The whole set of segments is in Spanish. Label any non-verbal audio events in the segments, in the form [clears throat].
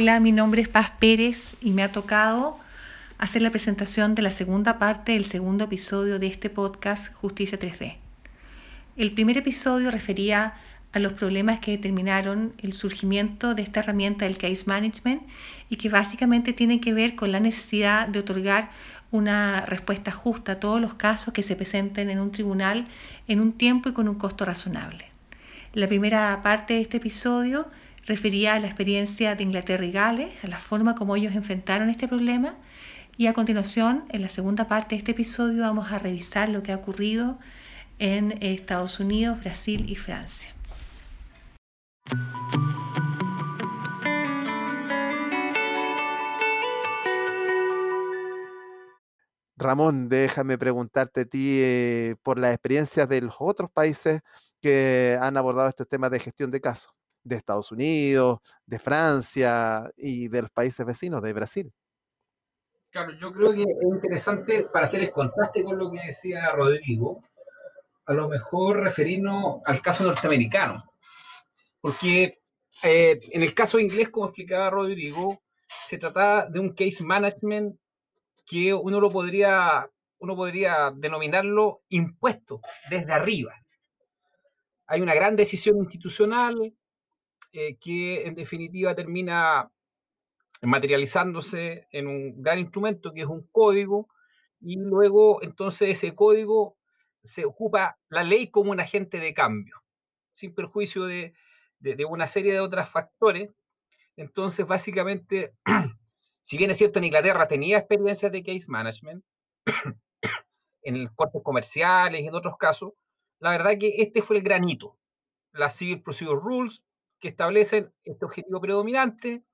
Hola, mi nombre es Paz Pérez y me ha tocado hacer la presentación de la segunda parte del segundo episodio de este podcast Justicia 3D. El primer episodio refería a los problemas que determinaron el surgimiento de esta herramienta del case management y que básicamente tienen que ver con la necesidad de otorgar una respuesta justa a todos los casos que se presenten en un tribunal en un tiempo y con un costo razonable. La primera parte de este episodio refería a la experiencia de Inglaterra y Gales, a la forma como ellos enfrentaron este problema y a continuación, en la segunda parte de este episodio, vamos a revisar lo que ha ocurrido en Estados Unidos, Brasil y Francia. Ramón, déjame preguntarte a ti eh, por las experiencias de los otros países que han abordado estos temas de gestión de casos de Estados Unidos, de Francia y de los países vecinos, de Brasil. Claro, yo creo que es interesante para hacer el contraste con lo que decía Rodrigo, a lo mejor referirnos al caso norteamericano, porque eh, en el caso inglés, como explicaba Rodrigo, se trataba de un case management que uno lo podría, uno podría denominarlo impuesto desde arriba. Hay una gran decisión institucional, eh, que en definitiva termina materializándose en un gran instrumento que es un código y luego entonces ese código se ocupa la ley como un agente de cambio, sin perjuicio de, de, una serie de otros factores. Entonces, básicamente, [clears throat] si bien es cierto en Inglaterra tenía experiencias de case management, [clears throat] en cortes comerciales y en otros casos, la verdad que este fue el granito. Las Civil Procedure Rules que establecen este objetivo predominante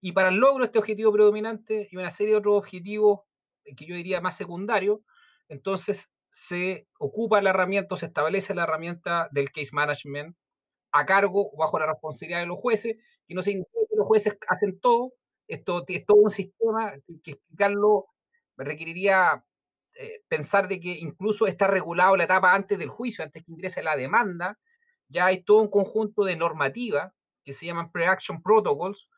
y para el logro de este objetivo predominante y una serie de otros objetivos eh, que yo diría más secundarios, entonces se ocupa la herramienta, se establece la herramienta del case management a cargo o bajo la responsabilidad de los jueces, que no significa que los jueces hacen todo, esto es todo un sistema que, explicarlo requeriría eh, pensar de que incluso está regulado la etapa antes del juicio, antes que ingrese la demanda, ya hay todo un conjunto de normativas que se llaman pre-action protocols,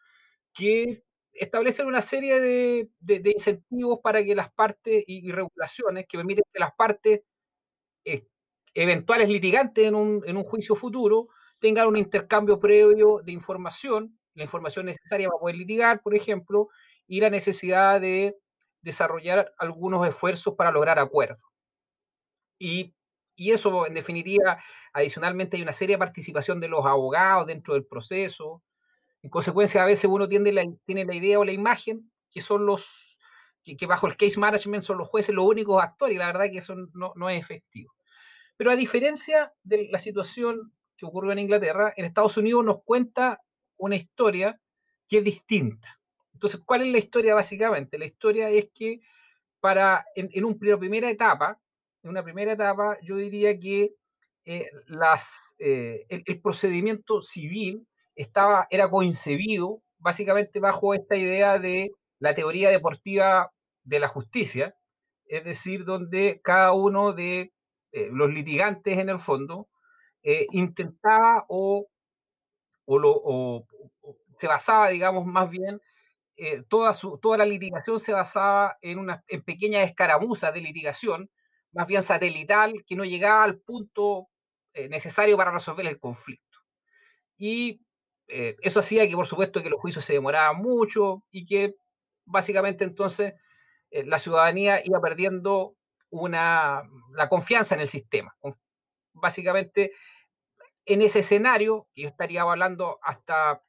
que establecen una serie de, incentivos para que las partes y, regulaciones que permiten que las partes eh, eventuales litigantes en un, en un, juicio futuro tengan un intercambio previo de información, la información necesaria para poder litigar, por ejemplo, y la necesidad de desarrollar algunos esfuerzos para lograr acuerdos. Y y eso, en definitiva, adicionalmente hay una seria participación de los abogados dentro del proceso. En consecuencia, a veces uno tiene la, tiene la idea o la imagen que son los, que, bajo el case management son los jueces los únicos actores, y la verdad que eso no, no es efectivo. Pero a diferencia de la situación que ocurrió en Inglaterra, en Estados Unidos nos cuenta una historia que es distinta. Entonces, ¿cuál es la historia básicamente? La historia es que para, en, en una primera etapa, en una primera etapa, yo diría que eh, eh, el, procedimiento civil estaba, era concebido básicamente bajo esta idea de la teoría deportiva de la justicia, es decir, donde cada uno de eh, los litigantes en el fondo intentaba o, se basaba, digamos, más bien toda, toda la litigación se basaba en, una, en pequeñas escaramuzas de litigación más bien satelital, que no llegaba al punto eh, necesario para resolver el conflicto. Y eh, eso hacía que, por supuesto, que los juicios se demoraban mucho y que básicamente entonces eh, la ciudadanía iba perdiendo una, la confianza en el sistema. Básicamente, en ese escenario, que yo estaría hablando hasta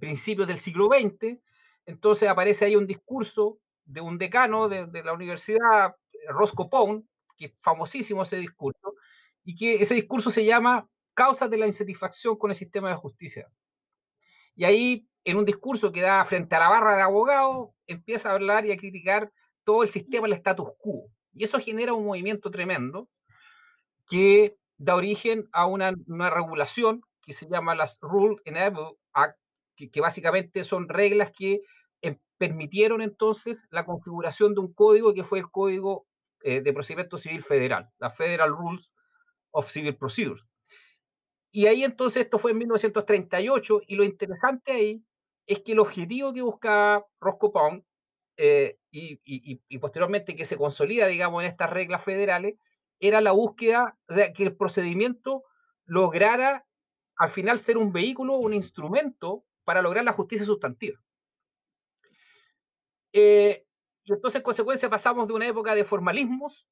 principios del siglo XX, entonces aparece ahí un discurso de un decano de, de la universidad, Roscoe Pound, que es famosísimo ese discurso, y que ese discurso se llama Causas de la insatisfacción con el sistema de justicia. Y ahí, en un discurso que da frente a la barra de abogados, empieza a hablar y a criticar todo el sistema del status quo. Y eso genera un movimiento tremendo que da origen a una, regulación que se llama las Rule Enable Act, que, que básicamente son reglas que em, permitieron entonces la configuración de un código que fue el código eh, de procedimiento civil federal, la Federal Rules of Civil Procedure. Y ahí entonces esto fue en 1938 y lo interesante ahí es que el objetivo que buscaba Roscoe Pound eh, y, posteriormente que se consolida, digamos, en estas reglas federales, era la búsqueda, o sea, que el procedimiento lograra al final ser un vehículo, un instrumento para lograr la justicia sustantiva. Eh, y entonces, en consecuencia, pasamos de una época de formalismos,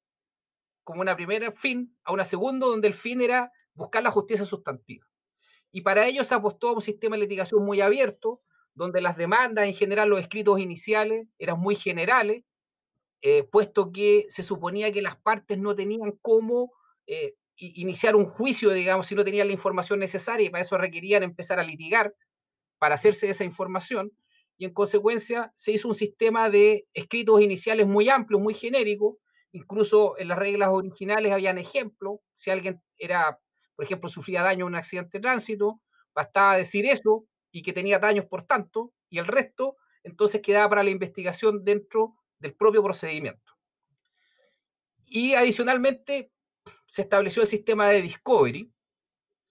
como una primera fin, a una segunda, donde el fin era buscar la justicia sustantiva. Y para ello se apostó a un sistema de litigación muy abierto, donde las demandas, en general los escritos iniciales, eran muy generales, eh, puesto que se suponía que las partes no tenían cómo eh, iniciar un juicio, digamos, si no tenían la información necesaria y para eso requerían empezar a litigar para hacerse esa información. Y en consecuencia se hizo un sistema de escritos iniciales muy amplios, muy genéricos. Incluso en las reglas originales habían ejemplos. Si alguien era, por ejemplo, sufría daño en un accidente de tránsito, bastaba decir eso y que tenía daños por tanto, y el resto entonces quedaba para la investigación dentro del propio procedimiento. Y adicionalmente se estableció el sistema de discovery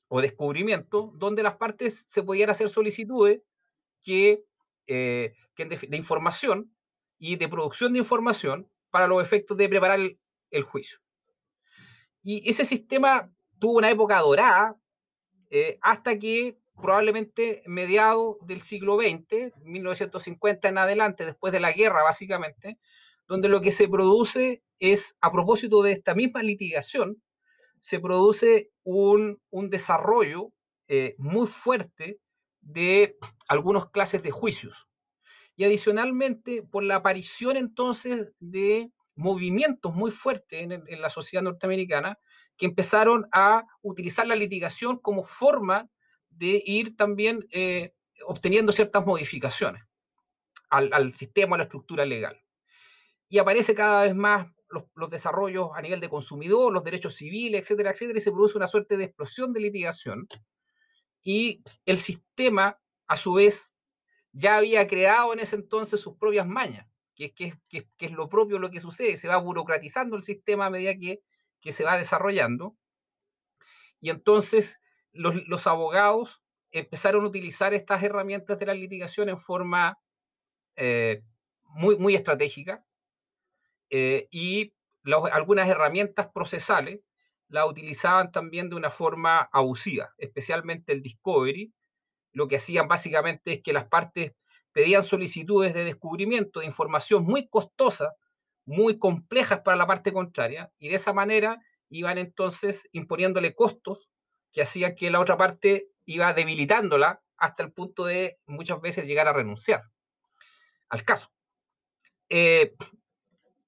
o descubrimiento, donde las partes se podían hacer solicitudes que, eh, de, información y de producción de información para los efectos de preparar el, juicio. Y ese sistema tuvo una época dorada eh, hasta que probablemente mediado del siglo XX, 1950 en adelante, después de la guerra básicamente, donde lo que se produce es, a propósito de esta misma litigación, se produce un, desarrollo eh, muy fuerte de algunas clases de juicios. Y adicionalmente, por la aparición entonces de movimientos muy fuertes en, la sociedad norteamericana que empezaron a utilizar la litigación como forma de ir también eh, obteniendo ciertas modificaciones al, al, sistema, a la estructura legal. Y aparece cada vez más los, los, desarrollos a nivel de consumidor, los derechos civiles, etcétera, etcétera, y se produce una suerte de explosión de litigación. Y el sistema, a su vez, ya había creado en ese entonces sus propias mañas, que, que, que, que es lo propio lo que sucede, se va burocratizando el sistema a medida que, que se va desarrollando. Y entonces los, abogados empezaron a utilizar estas herramientas de la litigación en forma eh, muy, muy estratégica eh, y algunas herramientas procesales la utilizaban también de una forma abusiva, especialmente el discovery. Lo que hacían básicamente es que las partes pedían solicitudes de descubrimiento de información muy costosa, muy complejas para la parte contraria, y de esa manera iban entonces imponiéndole costos que hacía que la otra parte iba debilitándola hasta el punto de muchas veces llegar a renunciar al caso. Eh,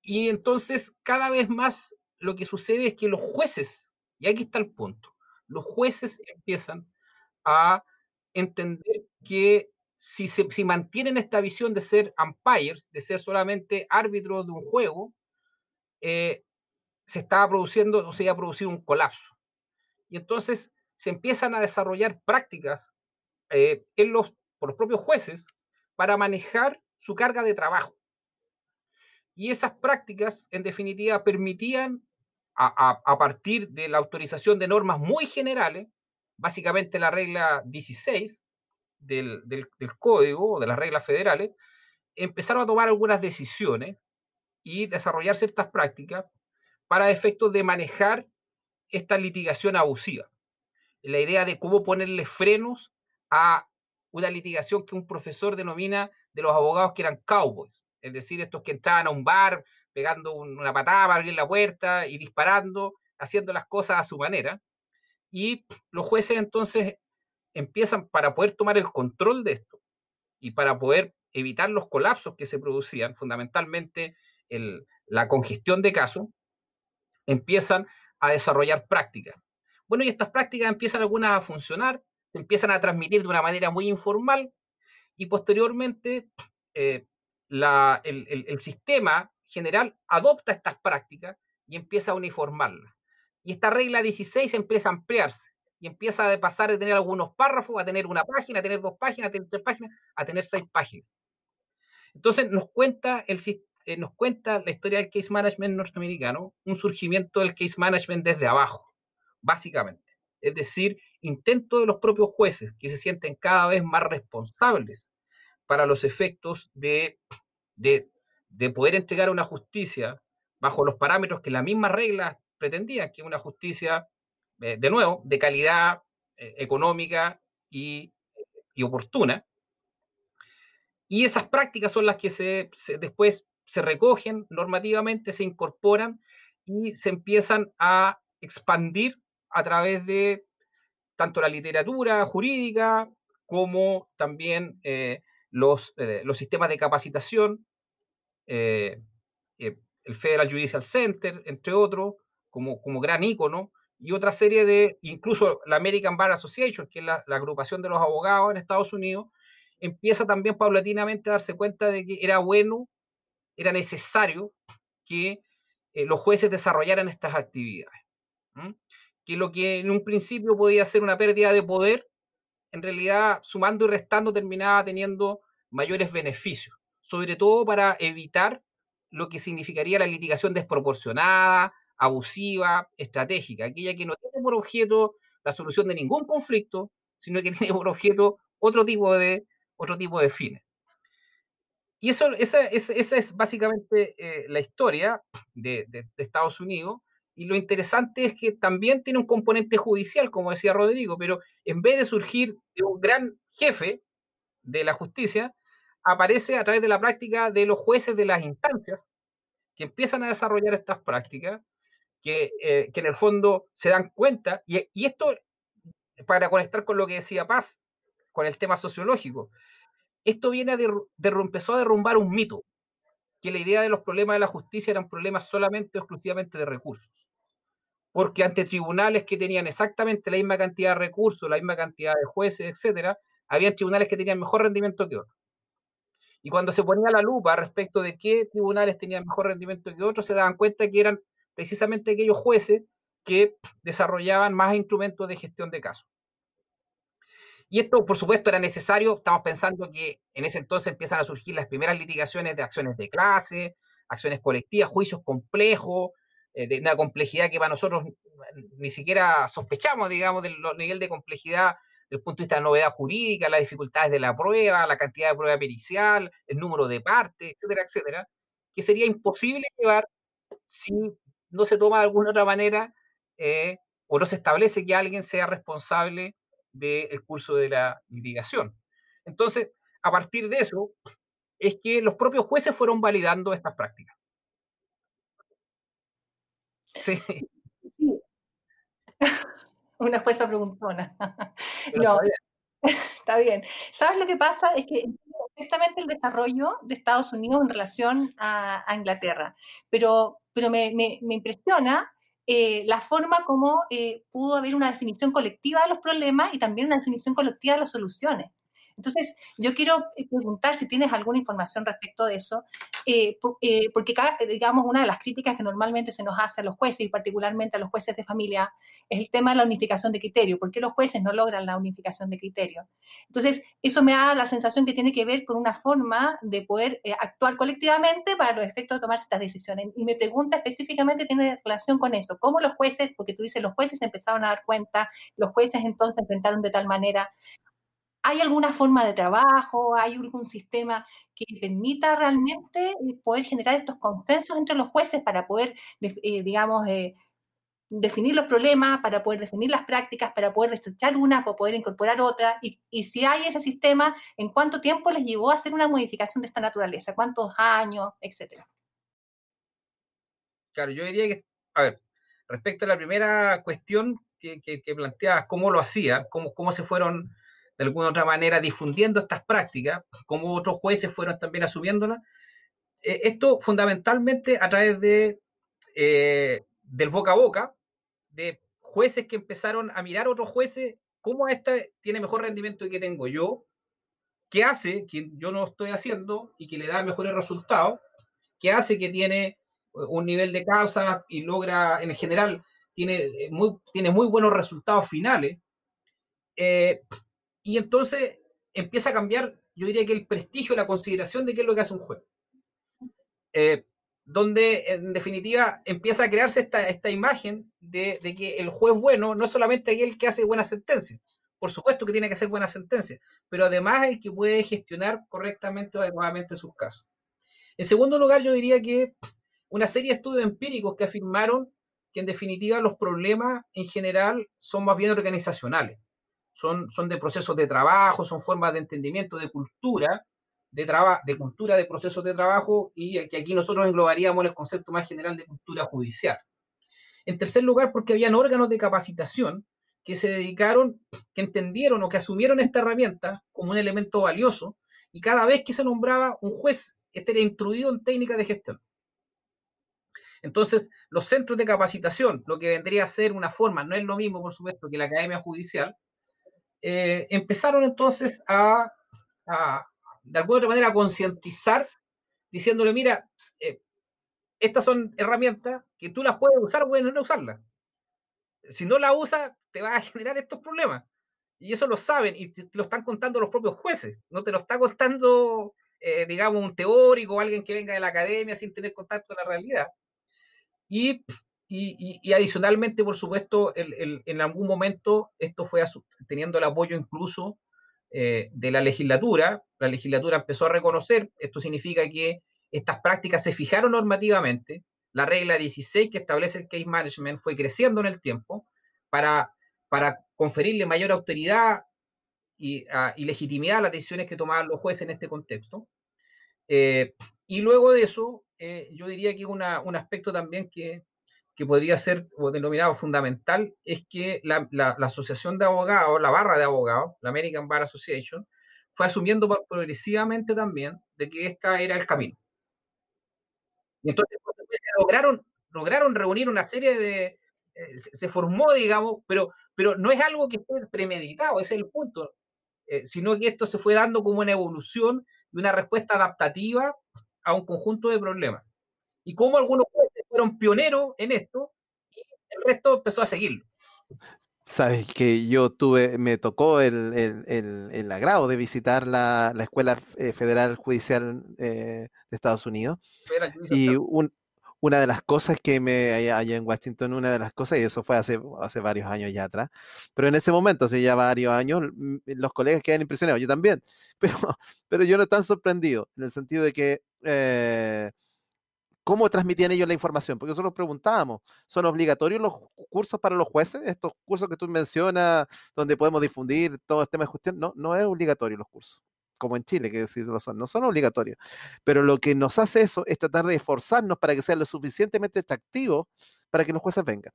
y entonces cada vez más lo que sucede es que los jueces, y aquí está el punto, los jueces empiezan a entender que si, se, si mantienen esta visión de ser umpires, de ser solamente árbitros de un juego, eh, se estaba produciendo o se iba a producir un colapso. Y entonces se empiezan a desarrollar prácticas eh, en los, por los propios jueces para manejar su carga de trabajo. Y esas prácticas, en definitiva, permitían, a, partir de la autorización de normas muy generales, básicamente la regla 16 del, del, del código o de las reglas federales, empezaron a tomar algunas decisiones y desarrollar ciertas prácticas para efectos de manejar esta litigación abusiva. La idea de cómo ponerle frenos a una litigación que un profesor denomina de los abogados que eran cowboys, es decir, estos que entraban a un bar pegando una patada para abrir la puerta y disparando, haciendo las cosas a su manera. Y los jueces entonces empiezan para poder tomar el control de esto y para poder evitar los colapsos que se producían, fundamentalmente el, la congestión de casos, empiezan a desarrollar prácticas. Bueno, y estas prácticas empiezan algunas a funcionar, se empiezan a transmitir de una manera muy informal y posteriormente eh, el, sistema general adopta estas prácticas y empieza a uniformarlas. Y esta regla 16 empieza a ampliarse y empieza a pasar de tener algunos párrafos a tener una página, a tener dos páginas, a tener tres páginas, a tener seis páginas. Entonces nos cuenta, el, eh, nos cuenta la historia del case management norteamericano, un surgimiento del case management desde abajo básicamente. Es decir, intento de los propios jueces que se sienten cada vez más responsables para los efectos de, de, de poder entregar una justicia bajo los parámetros que las mismas reglas pretendían, que una justicia, eh, de nuevo, de calidad eh, económica y, y, oportuna. Y esas prácticas son las que se, después se recogen normativamente, se incorporan y se empiezan a expandir a través de tanto la literatura jurídica como también eh, los, los, sistemas de capacitación, eh, eh, el Federal Judicial Center, entre otros, como, como gran ícono, y otra serie de, incluso la American Bar Association, que es la, agrupación de los abogados en Estados Unidos, empieza también paulatinamente a darse cuenta de que era bueno, era necesario que eh, los jueces desarrollaran estas actividades. Que lo que en un principio podía ser una pérdida de poder, en realidad, sumando y restando, terminaba teniendo mayores beneficios, sobre todo para evitar lo que significaría la litigación desproporcionada, abusiva, estratégica, aquella que no tiene por objeto la solución de ningún conflicto, sino que [laughs] tiene por objeto otro tipo de, otro tipo de fines. Y eso, esa, esa, es básicamente eh, la historia de, de, Estados Unidos. Y lo interesante es que también tiene un componente judicial, como decía Rodrigo, pero en vez de surgir de un gran jefe de la justicia, aparece a través de la práctica de los jueces de las instancias que empiezan a desarrollar estas prácticas, que, eh, que en el fondo se dan cuenta, y, y, esto para conectar con lo que decía Paz, con el tema sociológico, esto viene a de, de, empezó a derrumbar un mito, que la idea de los problemas de la justicia eran problemas solamente o exclusivamente de recursos. Porque ante tribunales que tenían exactamente la misma cantidad de recursos, la misma cantidad de jueces, etcétera, había tribunales que tenían mejor rendimiento que otros. Y cuando se ponía la lupa respecto de qué tribunales tenían mejor rendimiento que otros, se daban cuenta que eran precisamente aquellos jueces que desarrollaban más instrumentos de gestión de casos. Y esto, por supuesto, era necesario. Estamos pensando que en ese entonces empiezan a surgir las primeras litigaciones de acciones de clase, acciones colectivas, juicios complejos, eh, de una complejidad que para nosotros ni siquiera sospechamos, digamos, del nivel de complejidad el punto de vista de la novedad jurídica, las dificultades de la prueba, la cantidad de prueba pericial, el número de partes, etcétera, etcétera, que sería imposible llevar si no se toma de alguna otra manera eh, o no se establece que alguien sea responsable del curso de la litigación. Entonces, a partir de eso, es que los propios jueces fueron validando estas prácticas. Sí. Una jueza preguntona. [laughs] no, [laughs] está bien. ¿Sabes lo que pasa? Es que perfectamente el desarrollo de Estados Unidos en relación a, a Inglaterra, pero, pero me, me, me impresiona eh, la forma como eh, pudo haber una definición colectiva de los problemas y también una definición colectiva de las soluciones. Entonces, yo quiero eh, preguntar si tienes alguna información respecto de eso, eh, eh, porque, digamos, una de las críticas que normalmente se nos hace a los jueces y particularmente a los jueces de familia es el tema de la unificación de criterio. ¿Por qué los jueces no logran la unificación de criterio? Entonces, eso me da la sensación que tiene que ver con una forma de poder actuar colectivamente para los efectos de tomar estas decisiones. Y me pregunta específicamente, tiene relación con eso. ¿Cómo los jueces, porque tú dices, los jueces empezaron a dar cuenta, los jueces entonces enfrentaron de tal manera ¿Hay alguna forma de trabajo? ¿Hay algún sistema que permita realmente eh, poder generar estos consensos entre los jueces para poder, eh, digamos, eh, definir los problemas, para poder definir las prácticas, para poder desechar una, para poder incorporar otra? Y, si hay ese sistema, ¿en cuánto tiempo les llevó a hacer una modificación de esta naturaleza? ¿Cuántos años, etcétera? Claro, yo diría que, a ver, respecto a la primera cuestión que, que, que planteabas, cómo lo hacía, cómo, cómo se fueron de alguna otra manera difundiendo estas prácticas, como otros jueces fueron también asumiéndolas. Eh, esto fundamentalmente a través de, eh, del boca a boca, de jueces que empezaron a mirar a otros jueces, cómo esta tiene mejor rendimiento que tengo yo, qué hace que yo no estoy haciendo y que le da mejores resultados, qué hace que tiene un nivel de causa y logra, en general, tiene muy, tiene muy buenos resultados finales. Eh, y entonces empieza a cambiar, yo diría que el prestigio, la consideración de qué es lo que hace un juez. Eh, donde en definitiva empieza a crearse esta, esta imagen de, que el juez bueno no es solamente aquel que hace buenas sentencias, por supuesto que tiene que ser buena sentencia, pero además el que puede gestionar correctamente o adecuadamente sus casos. En segundo lugar, yo diría que una serie de estudios empíricos que afirmaron que en definitiva los problemas en general son más bien organizacionales, son, son de procesos de trabajo, son formas de entendimiento, de cultura, de, de cultura de procesos de trabajo y que aquí nosotros englobaríamos el concepto más general de cultura judicial. En tercer lugar, porque habían órganos de capacitación que se dedicaron, que entendieron o que asumieron esta herramienta como un elemento valioso y cada vez que se nombraba un juez, este era instruido en técnicas de gestión. Entonces, los centros de capacitación, lo que vendría a ser una forma, no es lo mismo, por supuesto, que la Academia Judicial, eh, empezaron entonces a, de alguna otra manera, a concientizar, diciéndole, mira, eh, estas son herramientas que tú las puedes usar o puedes no usarlas. Si no la usas, te va a [laughs] generar estos problemas. Y eso lo saben y te lo están contando los propios jueces. No te lo está contando, eh, digamos, un teórico o alguien que venga de la academia sin tener contacto con la realidad. Y, y, adicionalmente, por supuesto, en algún momento esto fue teniendo el apoyo incluso eh, de la legislatura. La legislatura empezó a reconocer, esto significa que estas prácticas se fijaron normativamente. La regla 16 que establece el case management fue creciendo en el tiempo para, para conferirle mayor autoridad y, legitimidad a las decisiones que tomaban los jueces en este contexto. Eh, y luego de eso, eh, yo diría que una, un aspecto también que, que podría ser denominado fundamental es que la, la, asociación de abogados, la barra de abogados, la American Bar Association, fue asumiendo progresivamente también de que este era el camino. Y entonces lograron, lograron reunir una serie de, eh, se, formó, digamos, pero, pero no es algo que esté premeditado, ese es el punto, eh, sino que esto se fue dando como una evolución de una respuesta adaptativa a un conjunto de problemas. Y como algunos fueron pioneros en esto, y el resto empezó a seguirlo. Sabes que yo tuve, me tocó el, el, el, agrado de visitar la, la Escuela eh, Federal Judicial de Estados Unidos. y un, una de las cosas que me allá en Washington, una de las cosas, y eso fue hace, hace varios años ya atrás, pero en ese momento, hace ya varios años, los colegas quedan impresionados, yo también, [laughs] pero, pero yo no tan sorprendido, en el sentido de que, eh, ¿cómo transmitían ellos la información? Porque nosotros preguntábamos, ¿son obligatorios los cursos para los jueces? Estos cursos que tú mencionas, donde podemos difundir todo el tema de justicia, no, no es obligatorio los cursos como en Chile, que sí lo son, no son obligatorios. Pero lo que nos hace eso es tratar de esforzarnos para que sea lo suficientemente atractivo para que los jueces vengan.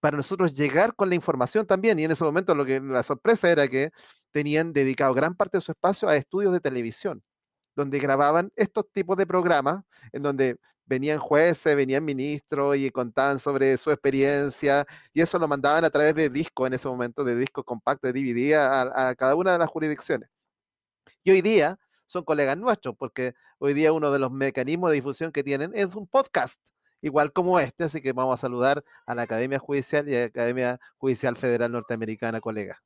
Para nosotros llegar con la información también, y en ese momento lo que la sorpresa era que tenían dedicado gran parte de su espacio a estudios de televisión, donde grababan estos tipos de programas, en donde venían jueces, venían ministros y contaban sobre su experiencia, y eso lo mandaban a través de discos en ese momento, de discos compactos, de DVD, a cada una de las jurisdicciones. Y hoy día son colegas nuestros, porque hoy día uno de los mecanismos de difusión que tienen es un podcast, igual como este, así que vamos a saludar a la Academia Judicial y a la Academia Judicial Federal Norteamericana, colega.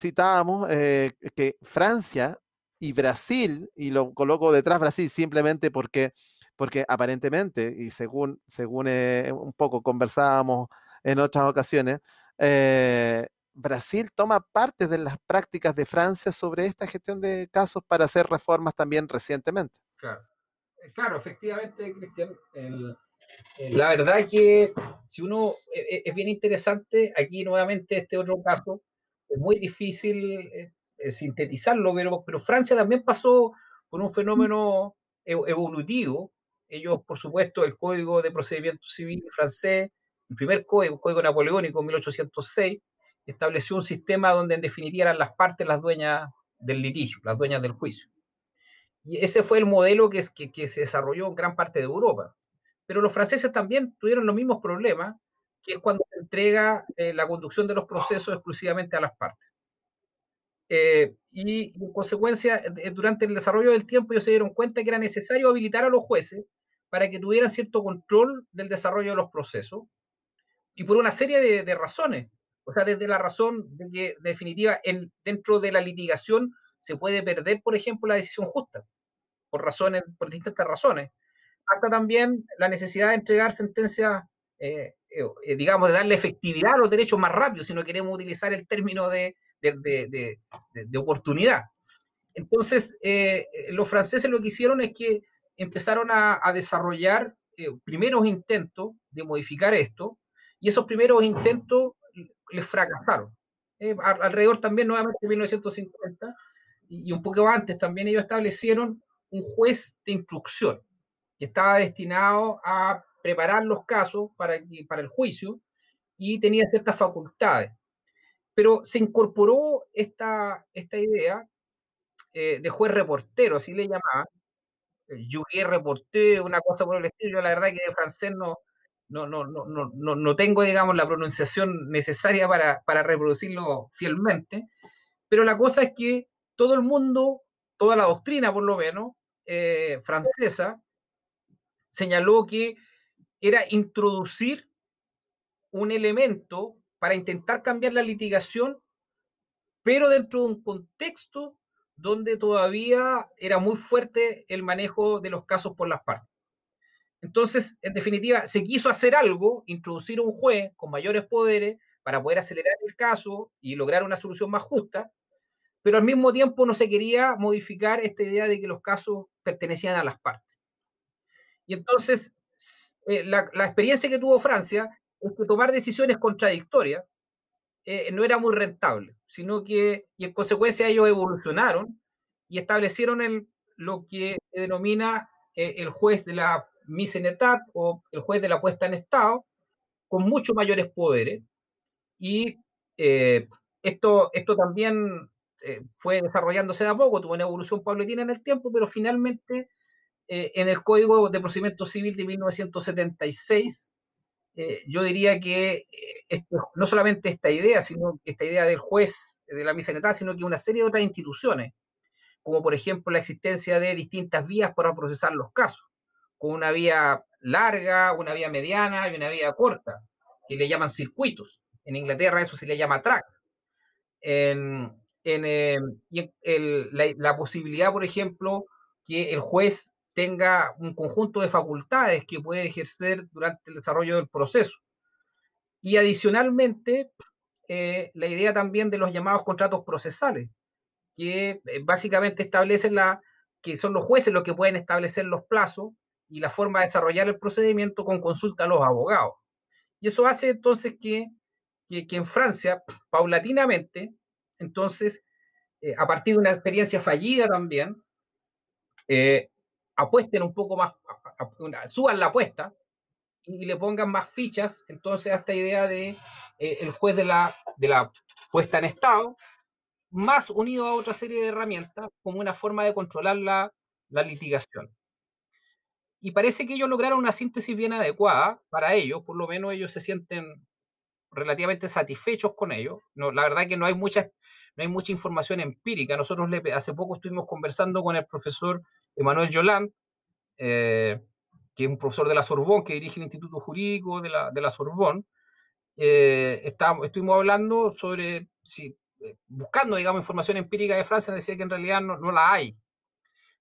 Citábamos eh, que Francia y Brasil, y lo coloco detrás Brasil simplemente porque, porque aparentemente, y según, según eh, un poco conversábamos en otras ocasiones, eh, Brasil toma parte de las prácticas de Francia sobre esta gestión de casos para hacer reformas también recientemente. Claro, eh, claro efectivamente, Cristian. la verdad es que si uno es bien interesante, aquí nuevamente este otro caso, es muy difícil eh, eh, sintetizarlo, pero, pero Francia también pasó por un fenómeno evolutivo. Ellos, por supuesto, el Código de Procedimiento Civil francés, el primer código, el Código Napoleónico, 1806, estableció un sistema donde en definitiva eran las partes las dueñas del litigio, las dueñas del juicio. Y ese fue el modelo que, que, se desarrolló en gran parte de Europa. Pero los franceses también tuvieron los mismos problemas, que es cuando se entrega eh, la conducción de los procesos exclusivamente a las partes. Eh, y, en consecuencia, durante el desarrollo del tiempo ellos se dieron cuenta que era necesario habilitar a los jueces para que tuvieran cierto control del desarrollo de los procesos, y por una serie de, razones. O sea, desde la razón de que, definitiva, en, dentro de la litigación se puede perder, por ejemplo, la decisión justa, por razones, por distintas razones. Hasta también la necesidad de entregar sentencias, eh, eh, digamos, de darle efectividad a los derechos más rápido, si no queremos utilizar el término de, de, oportunidad. Entonces, eh, los franceses lo que hicieron es que empezaron a, desarrollar eh, primeros intentos de modificar esto, y esos primeros intentos les fracasaron. Eh, alrededor también, nuevamente, de 1950, y, un poco antes también ellos establecieron un juez de instrucción que estaba destinado a preparar los casos para, para el juicio y tenía ciertas facultades. Pero se incorporó esta, esta idea eh, de juez reportero, así le llamaban, jugué reporté, una cosa por el estilo. Yo la verdad que de francés no, no, no, no, no, no tengo, digamos, la pronunciación necesaria para, para reproducirlo fielmente. Pero la cosa es que todo el mundo, toda la doctrina por lo menos, eh, francesa, señaló que era introducir un elemento para intentar cambiar la litigación, pero dentro de un contexto donde todavía era muy fuerte el manejo de los casos por las partes. Entonces, en definitiva, se quiso hacer algo, introducir un juez con mayores poderes para poder acelerar el caso y lograr una solución más justa, pero al mismo tiempo no se quería modificar esta idea de que los casos pertenecían a las partes. Y entonces, eh, la, la, experiencia que tuvo Francia es que tomar decisiones contradictorias eh, no era muy rentable, sino que, y en consecuencia ellos evolucionaron y establecieron el, lo que se denomina eh, el juez de la mise en état o el juez de la puesta en estado, con mucho mayores poderes. Y eh, esto, esto también fue desarrollándose de a poco, tuvo una evolución paulatina en el tiempo, pero finalmente en el Código de Procedimiento Civil de 1976 eh, yo diría que eh, no solamente esta idea, sino esta idea del juez de la misa sino que una serie de otras instituciones, como por ejemplo la existencia de distintas vías para procesar los casos, con una vía larga, una vía mediana y una vía corta, que le llaman circuitos. En Inglaterra eso se le llama track. En, eh, la, la posibilidad, por ejemplo, que el juez tenga un conjunto de facultades que puede ejercer durante el desarrollo del proceso. Y adicionalmente, eh, la idea también de los llamados contratos procesales, que eh, básicamente establecen la, que son los jueces los que pueden establecer los plazos y la forma de desarrollar el procedimiento con consulta a los abogados. Y eso hace entonces que, que, en Francia, paulatinamente, entonces, eh, a partir de una experiencia fallida también, apuesten un poco más, suban la apuesta y le pongan más fichas entonces a esta idea de eh, el juez de la, de la puesta en estado, más unido a otra serie de herramientas como una forma de controlar la, la litigación. Y parece que ellos lograron una síntesis bien adecuada para ellos, por lo menos ellos se sienten relativamente satisfechos con ello. No, la verdad que no hay mucha, no hay mucha información empírica. Nosotros hace poco estuvimos conversando con el profesor Emanuel Yoland, eh, que es un profesor de la Sorbonne, que dirige el Instituto Jurídico de la, de la Sorbonne. Eh, estuvimos hablando sobre, si, eh, buscando, digamos, información empírica de Francia, decía que en realidad no, no la hay.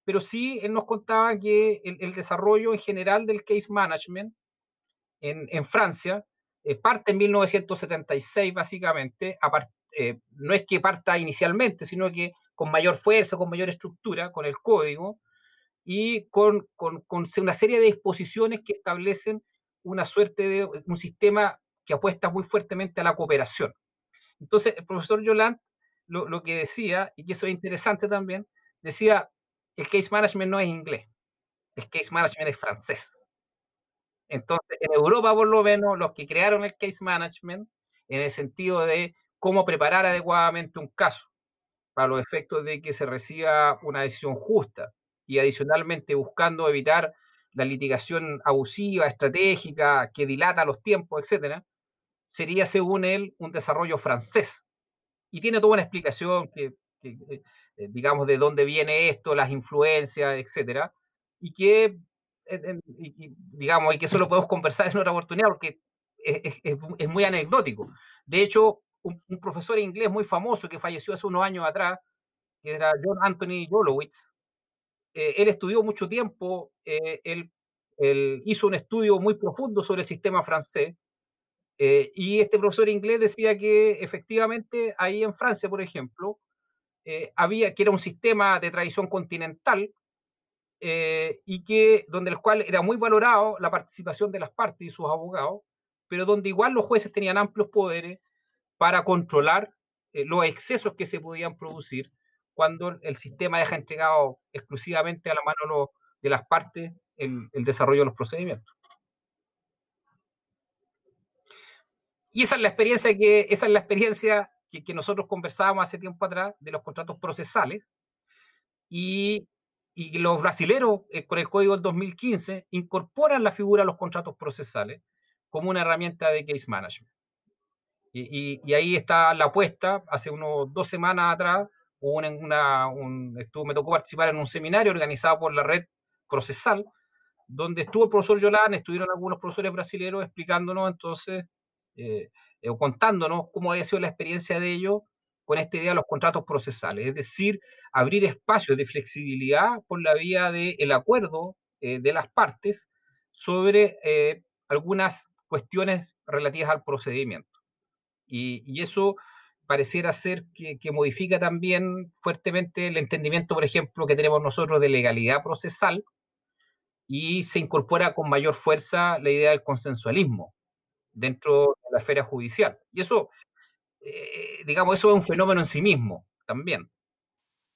Pero sí, él nos contaba que el, el desarrollo en general del case management en, en Francia parte en 1976, básicamente. no es que parta inicialmente, sino que con mayor fuerza, con mayor estructura, con el código, y con, con, con, una serie de disposiciones que establecen una suerte de un sistema que apuesta muy fuertemente a la cooperación. Entonces, el profesor Yoland lo, lo que decía, y que eso es interesante también, decía, el case management no es inglés, el case management es francés. Entonces, en Europa, por lo menos, los que crearon el case management, en el sentido de cómo preparar adecuadamente un caso, para los efectos de que se reciba una decisión justa, y adicionalmente buscando evitar la litigación abusiva, estratégica, que dilata los tiempos, etcétera, sería, según él, un desarrollo francés. Y tiene toda una explicación que, eh, digamos, de dónde viene esto, las influencias, etcétera, y que, digamos, y que eso lo podemos conversar en otra oportunidad porque es, muy anecdótico. De hecho, un, un, profesor inglés muy famoso que falleció hace unos años atrás, que era John Anthony Wolowitz, eh, él estudió mucho tiempo, eh, él, hizo un estudio muy profundo sobre el sistema francés, Eh, y este profesor inglés decía que efectivamente ahí en Francia, por ejemplo, eh, había, que era un sistema de tradición continental y que, donde el cual era muy valorado la participación de las partes y sus abogados, pero donde igual los jueces tenían amplios poderes para controlar los excesos que se podían producir cuando el sistema deja entregado exclusivamente a la mano de las partes el, el desarrollo de los procedimientos. Y esa es la experiencia que, esa es la experiencia que, que nosotros conversábamos hace tiempo atrás de los contratos procesales. Y, y los brasileros, eh, con el código del 2015, incorporan la figura de los contratos procesales como una herramienta de case management. Y, y, y ahí está la apuesta. Hace unos dos semanas atrás, una, una, un, estuvo, me tocó participar en un seminario organizado por la red procesal, donde estuvo el profesor Yolán, estuvieron algunos profesores brasileños explicándonos entonces eh, o contándonos cómo había sido la experiencia de ellos con esta idea de los contratos procesales, es decir, abrir espacios de flexibilidad por la vía del acuerdo eh, de las partes sobre eh, algunas cuestiones relativas al procedimiento. Y, y eso pareciera ser que, que, modifica también fuertemente el entendimiento, por ejemplo, que tenemos nosotros de legalidad procesal y se incorpora con mayor fuerza la idea del consensualismo, dentro de la esfera judicial. Y eso, eh, digamos, eso es un fenómeno en sí mismo también.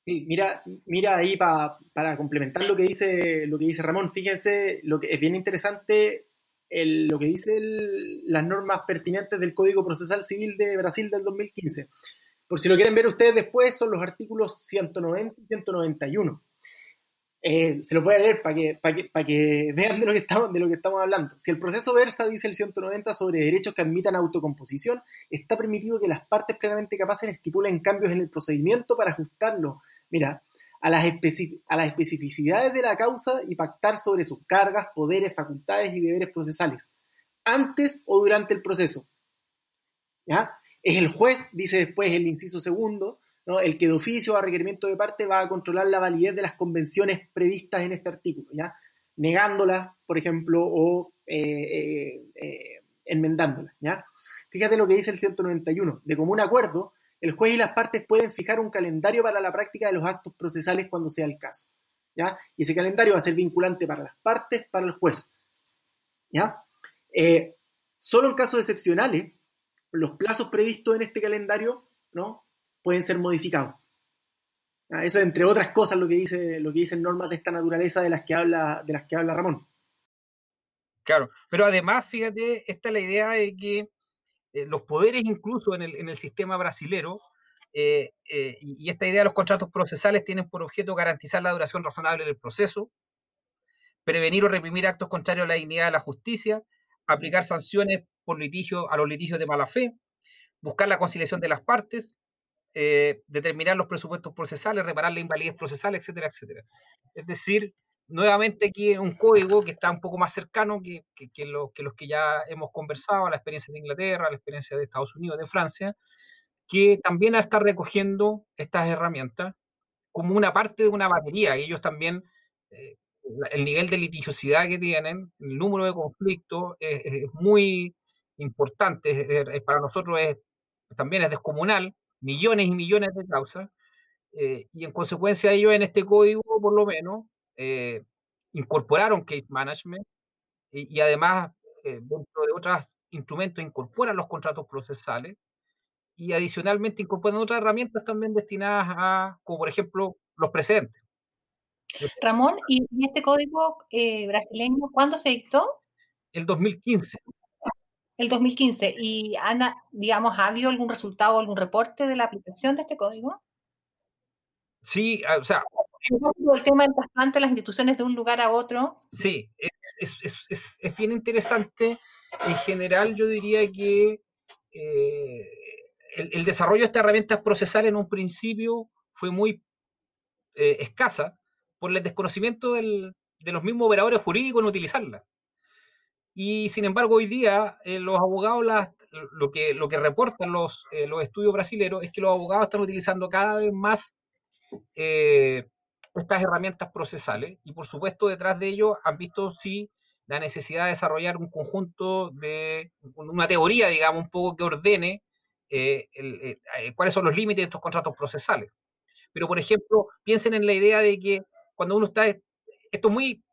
Sí, mira, mira ahí pa, para complementar lo que dice lo que dice Ramón, fíjense, lo que es bien interesante el, lo que dice las normas pertinentes del Código Procesal Civil de Brasil del 2015. Por si lo quieren ver ustedes después, son los artículos 190 y 191. Eh, se lo a leer para que, para que, que [laughs] vean de lo, que estamos, de lo que estamos hablando. Si el proceso versa, dice el 190, sobre derechos que admitan autocomposición, está permitido que las partes plenamente capaces estipulen cambios en el procedimiento para ajustarlo, mira, a las, a las especificidades de la causa y pactar sobre sus cargas, poderes, facultades y deberes procesales, antes o durante el proceso. ¿Ya? Es el juez, dice después el inciso segundo, el que de oficio a requerimiento de parte va a controlar la validez de las convenciones previstas en este artículo, ¿ya? negándolas, por ejemplo, o eh, eh, eh, enmendándolas. ¿ya? Fíjate lo que dice el 191. De común acuerdo, el juez y las partes pueden fijar un calendario para la práctica de los actos procesales cuando sea el caso. ¿ya? Y ese calendario va a ser vinculante para las partes, para el juez. ¿ya? solo en casos excepcionales, los plazos previstos en este calendario ¿no? pueden ser modificados. Ah, eso entre otras cosas lo que dice lo que dicen normas de esta naturaleza de las que habla de las que habla Ramón. Claro, pero además, fíjate, esta es la idea de que eh, los poderes incluso en el, en el sistema brasilero eh, eh, y esta idea de los contratos procesales tienen por objeto garantizar la duración razonable del proceso, prevenir o reprimir actos contrarios a la dignidad de la justicia, aplicar sanciones por litigio a los litigios de mala fe, buscar la conciliación de las partes, eh, determinar los presupuestos procesales, reparar la invalidez procesal, etcétera, etcétera. Es decir, nuevamente aquí un código que está un poco más cercano que, que, que, lo, que, los que ya hemos conversado, la experiencia de Inglaterra, la experiencia de Estados Unidos, de Francia, que también está recogiendo estas herramientas como una parte de una batería. Ellos también, eh, el nivel de litigiosidad que tienen, el número de conflictos es, es muy importante. Para nosotros es, también es descomunal millones y millones de causas, eh, y en consecuencia ellos en este código, por lo menos, eh, incorporaron case management y, y además, eh, dentro de otros instrumentos, incorporan los contratos procesales y adicionalmente incorporan otras herramientas también destinadas a, como por ejemplo, los precedentes. Ramón, ¿y este código eh, brasileño cuándo se dictó? El 2015. El 2015. ¿Y Ana, digamos, ha habido algún resultado, algún reporte de la aplicación de este código? Sí, ah, o sea. El tema del trasplante de las instituciones de un lugar a otro. Sí, es, es, es, es bien interesante. En general, yo diría que eh, el, el, desarrollo de esta herramienta procesal en un principio fue muy eh, escasa por el desconocimiento del, de los mismos operadores jurídicos en utilizarla. Y sin embargo, hoy día eh, los abogados, las, lo, que, lo que reportan los, eh, los estudios brasileños es que los abogados están utilizando cada vez más eh, estas herramientas procesales y por supuesto detrás de ellos han visto sí la necesidad de desarrollar un conjunto de, una teoría, digamos, un poco que ordene eh, eh, cuáles son los límites de estos contratos procesales. Pero, por ejemplo, piensen en la idea de que cuando uno está, esto es muy,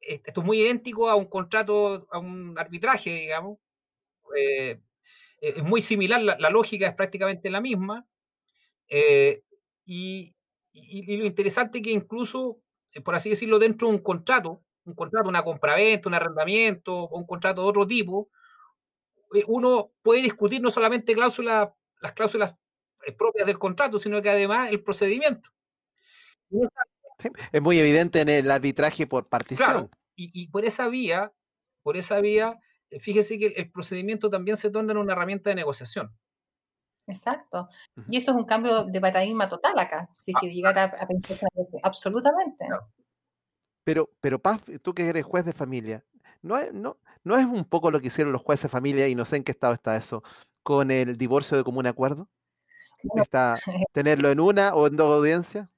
esto es muy idéntico a un contrato, a un arbitraje, digamos, es muy similar, la, lógica es prácticamente la misma, y, y, lo interesante es que incluso, por así decirlo, dentro de un contrato, un contrato, una compraventa, un arrendamiento o un contrato de otro tipo, eh, uno puede discutir no solamente cláusulas, las cláusulas eh, propias del contrato, sino que además el procedimiento. es muy evidente en el arbitraje por partición. y, por esa vía, por esa vía, eh, fíjese que el, procedimiento también se torna en una herramienta de negociación. Exacto. Y eso es un cambio de paradigma total acá, si ah, que llegara a, pensar absolutamente. Pero, pero Paz, tú que eres juez de familia, ¿no es, no, ¿no es un poco lo que hicieron los jueces de familia, y no sé en qué estado está eso, con el divorcio de común acuerdo? Está, [laughs] ¿Tenerlo en una o en dos audiencias?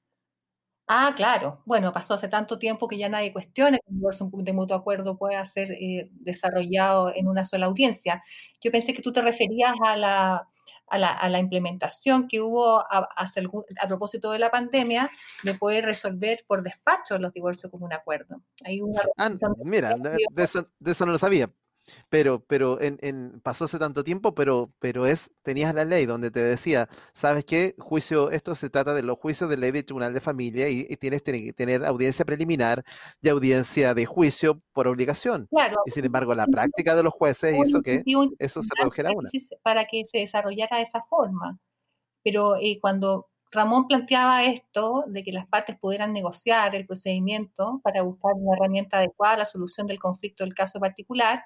Ah, claro. Bueno, pasó hace tanto tiempo que ya nadie cuestiona que un divorcio de mutuo acuerdo pueda ser eh, desarrollado en una sola audiencia. Yo pensé que tú te referías a la, a la, a la implementación que hubo a, a, propósito de la pandemia de poder resolver por despacho los divorcios como un acuerdo. Hay una ah, mira, de, eso, de eso no lo sabía. Pero, pero en, en, pasó hace tanto tiempo, pero, pero es, tenías la ley donde te decía, ¿sabes qué? Juicio, esto se trata de los juicios de ley del Tribunal de Familia y, tienes que tener audiencia preliminar y audiencia de juicio por obligación. y sin embargo, la práctica de los jueces hizo que eso se redujera a una. Para que se desarrollara de esa forma. Pero eh, cuando Ramón planteaba esto de que las partes pudieran negociar el procedimiento para buscar una herramienta adecuada a la solución del conflicto del caso particular,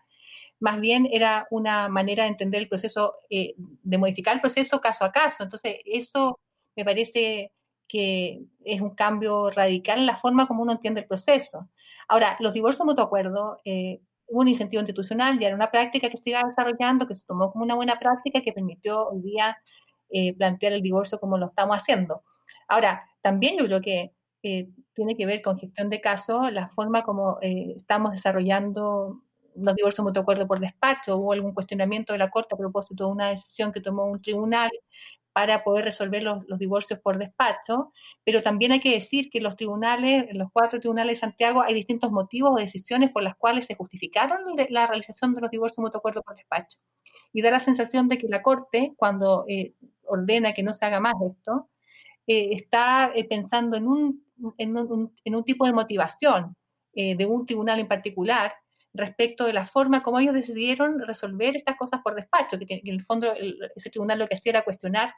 más bien era una manera de entender el proceso, eh, de modificar el proceso caso a caso. Entonces, eso me parece que es un cambio radical en la forma como uno entiende el proceso. Ahora, los divorcios mutuo acuerdo, eh, un incentivo institucional, ya era una práctica que se iba desarrollando, que se tomó como una buena práctica que permitió hoy día eh, plantear el divorcio como lo estamos haciendo. Ahora, también yo creo que tiene que ver con gestión de casos, la forma como estamos desarrollando los divorcios mutuo acuerdo por despacho, hubo algún cuestionamiento de la Corte a propósito de una decisión que tomó un tribunal para poder resolver los, divorcios por despacho, pero también hay que decir que los tribunales, en los cuatro tribunales de Santiago, hay distintos motivos o decisiones por las cuales se justificaron la realización de los divorcios mutuo acuerdo por despacho. Y da la sensación de que la Corte, cuando eh, ordena que no se haga más esto, eh, está eh, pensando en, un, en un, tipo de motivación de un tribunal en particular respecto de la forma como ellos decidieron resolver estas cosas por despacho, que, en el fondo ese tribunal lo que hacía era cuestionar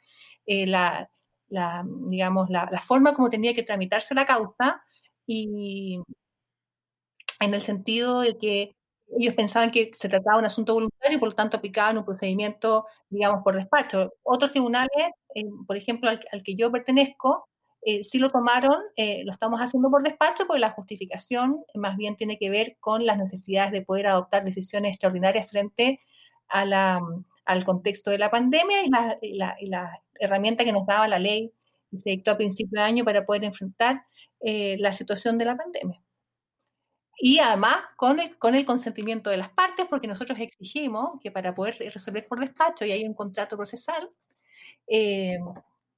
eh, la, digamos, la, forma como tenía que tramitarse la causa y en el sentido de que ellos pensaban que se trataba de un asunto voluntario y por lo tanto aplicaban un procedimiento, digamos, por despacho. Otros tribunales, eh, por ejemplo, al, que yo pertenezco, eh, sí lo tomaron, eh, lo estamos haciendo por despacho, porque la justificación más bien tiene que ver con las necesidades de poder adoptar decisiones extraordinarias frente a la, al contexto de la pandemia y la, herramienta que nos daba la ley que se dictó a principio de año para poder enfrentar eh, la situación de la pandemia. Y además con el, con el consentimiento de las partes, porque nosotros exigimos que para poder resolver por despacho y hay un contrato procesal, eh,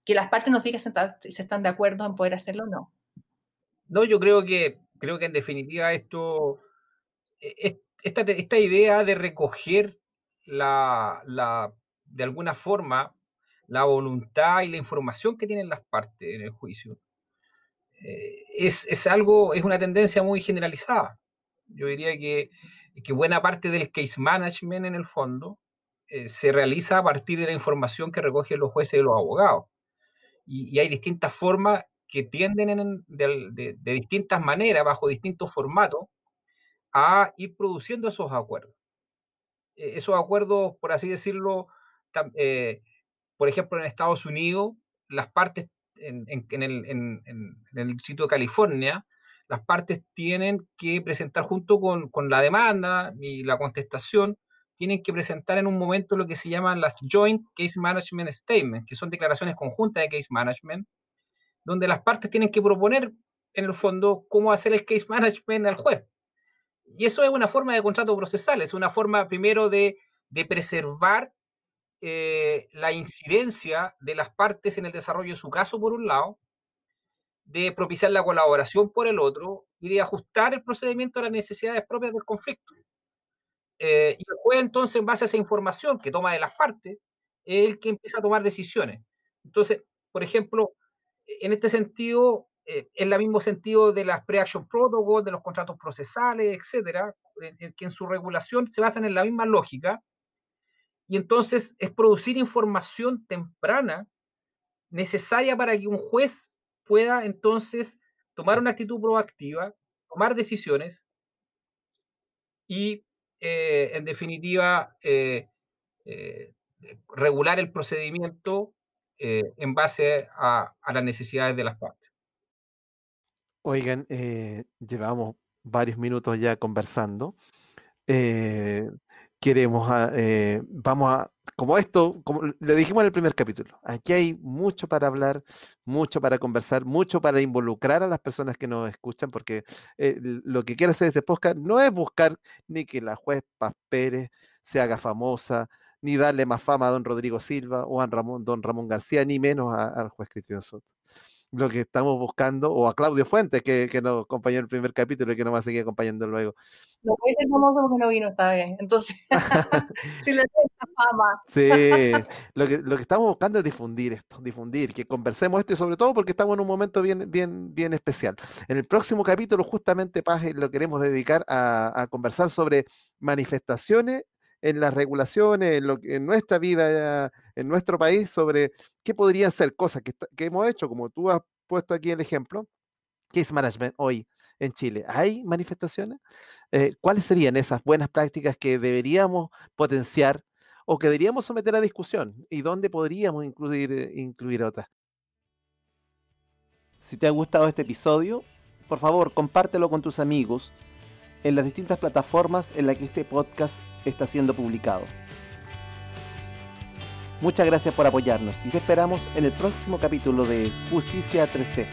que las partes nos digan si están de acuerdo en poder hacerlo o no. No, yo creo que, creo que en definitiva esto, e, esta, esta idea de recoger la, la, de alguna forma la voluntad y la información que tienen las partes en el juicio, eh, es, es, algo, es una tendencia muy generalizada. Yo diría que, que buena parte del case management en el fondo eh, se realiza a partir de la información que recogen los jueces y los abogados y, hay distintas formas que tienden de, distintas maneras, bajo distintos formatos, a ir produciendo esos acuerdos. E, esos acuerdos, por así decirlo, eh, por ejemplo, en Estados Unidos, las partes en, el, sitio de California, las partes tienen que presentar junto con, con, la demanda y la contestación tienen que presentar en un momento lo que se llaman las Joint Case Management Statements, que son declaraciones conjuntas de case management, donde las partes tienen que proponer, en el fondo, cómo hacer el case management al juez. Y eso es una forma de contrato procesal, es una forma primero de, preservar eh, la incidencia de las partes en el desarrollo de su caso, por un lado, de propiciar la colaboración por el otro y de ajustar el procedimiento a las necesidades propias del conflicto. Eh, y el juez entonces, en base a esa información que toma de las partes, es el que empieza a tomar decisiones. Entonces, por ejemplo, en este sentido, eh, en el mismo sentido de las pre-action protocols, de los contratos procesales, etcétera, que en su regulación se basan en la misma lógica, y entonces es producir información temprana necesaria para que un juez pueda entonces tomar una actitud proactiva, tomar decisiones y, eh, en definitiva, eh, eh, regular el procedimiento en base a, las necesidades de las partes. Oigan, llevamos varios minutos ya conversando queremos, ah, vamos a, como esto, como le dijimos en el primer capítulo, aquí hay mucho para hablar, mucho para conversar, mucho para involucrar a las personas que nos escuchan, porque eh, lo que quiere hacer este podcast no es buscar ni que la juez Paz Pérez se haga famosa, ni darle más fama a don Rodrigo Silva o a Ramón, don Ramón García, ni menos al juez Cristian Soto lo que estamos buscando, o a Claudio Fuentes, que, que nos acompañó en el primer capítulo y que nos va a seguir acompañando luego. No puede ser famoso porque no vino esta vez, entonces, [laughs] [laughs] si le fama. Sí, lo que, lo que estamos buscando es difundir esto, difundir, que conversemos esto y sobre todo porque estamos en un momento bien, bien, bien especial. En el próximo capítulo, justamente, Paz, lo queremos dedicar a, a conversar sobre manifestaciones en las regulaciones, en, lo, en nuestra vida, en nuestro país, sobre qué podrían ser cosas que, hemos hecho, como tú has puesto aquí el ejemplo, case management hoy en Chile. ¿Hay manifestaciones? Eh, ¿Cuáles serían esas buenas prácticas que deberíamos potenciar o que deberíamos someter a discusión? ¿Y dónde podríamos incluir, incluir otras? Si te ha gustado este episodio, por favor, compártelo con tus amigos en las distintas plataformas en las que este podcast está siendo publicado. Muchas gracias por apoyarnos y te esperamos en el próximo capítulo de Justicia 3D.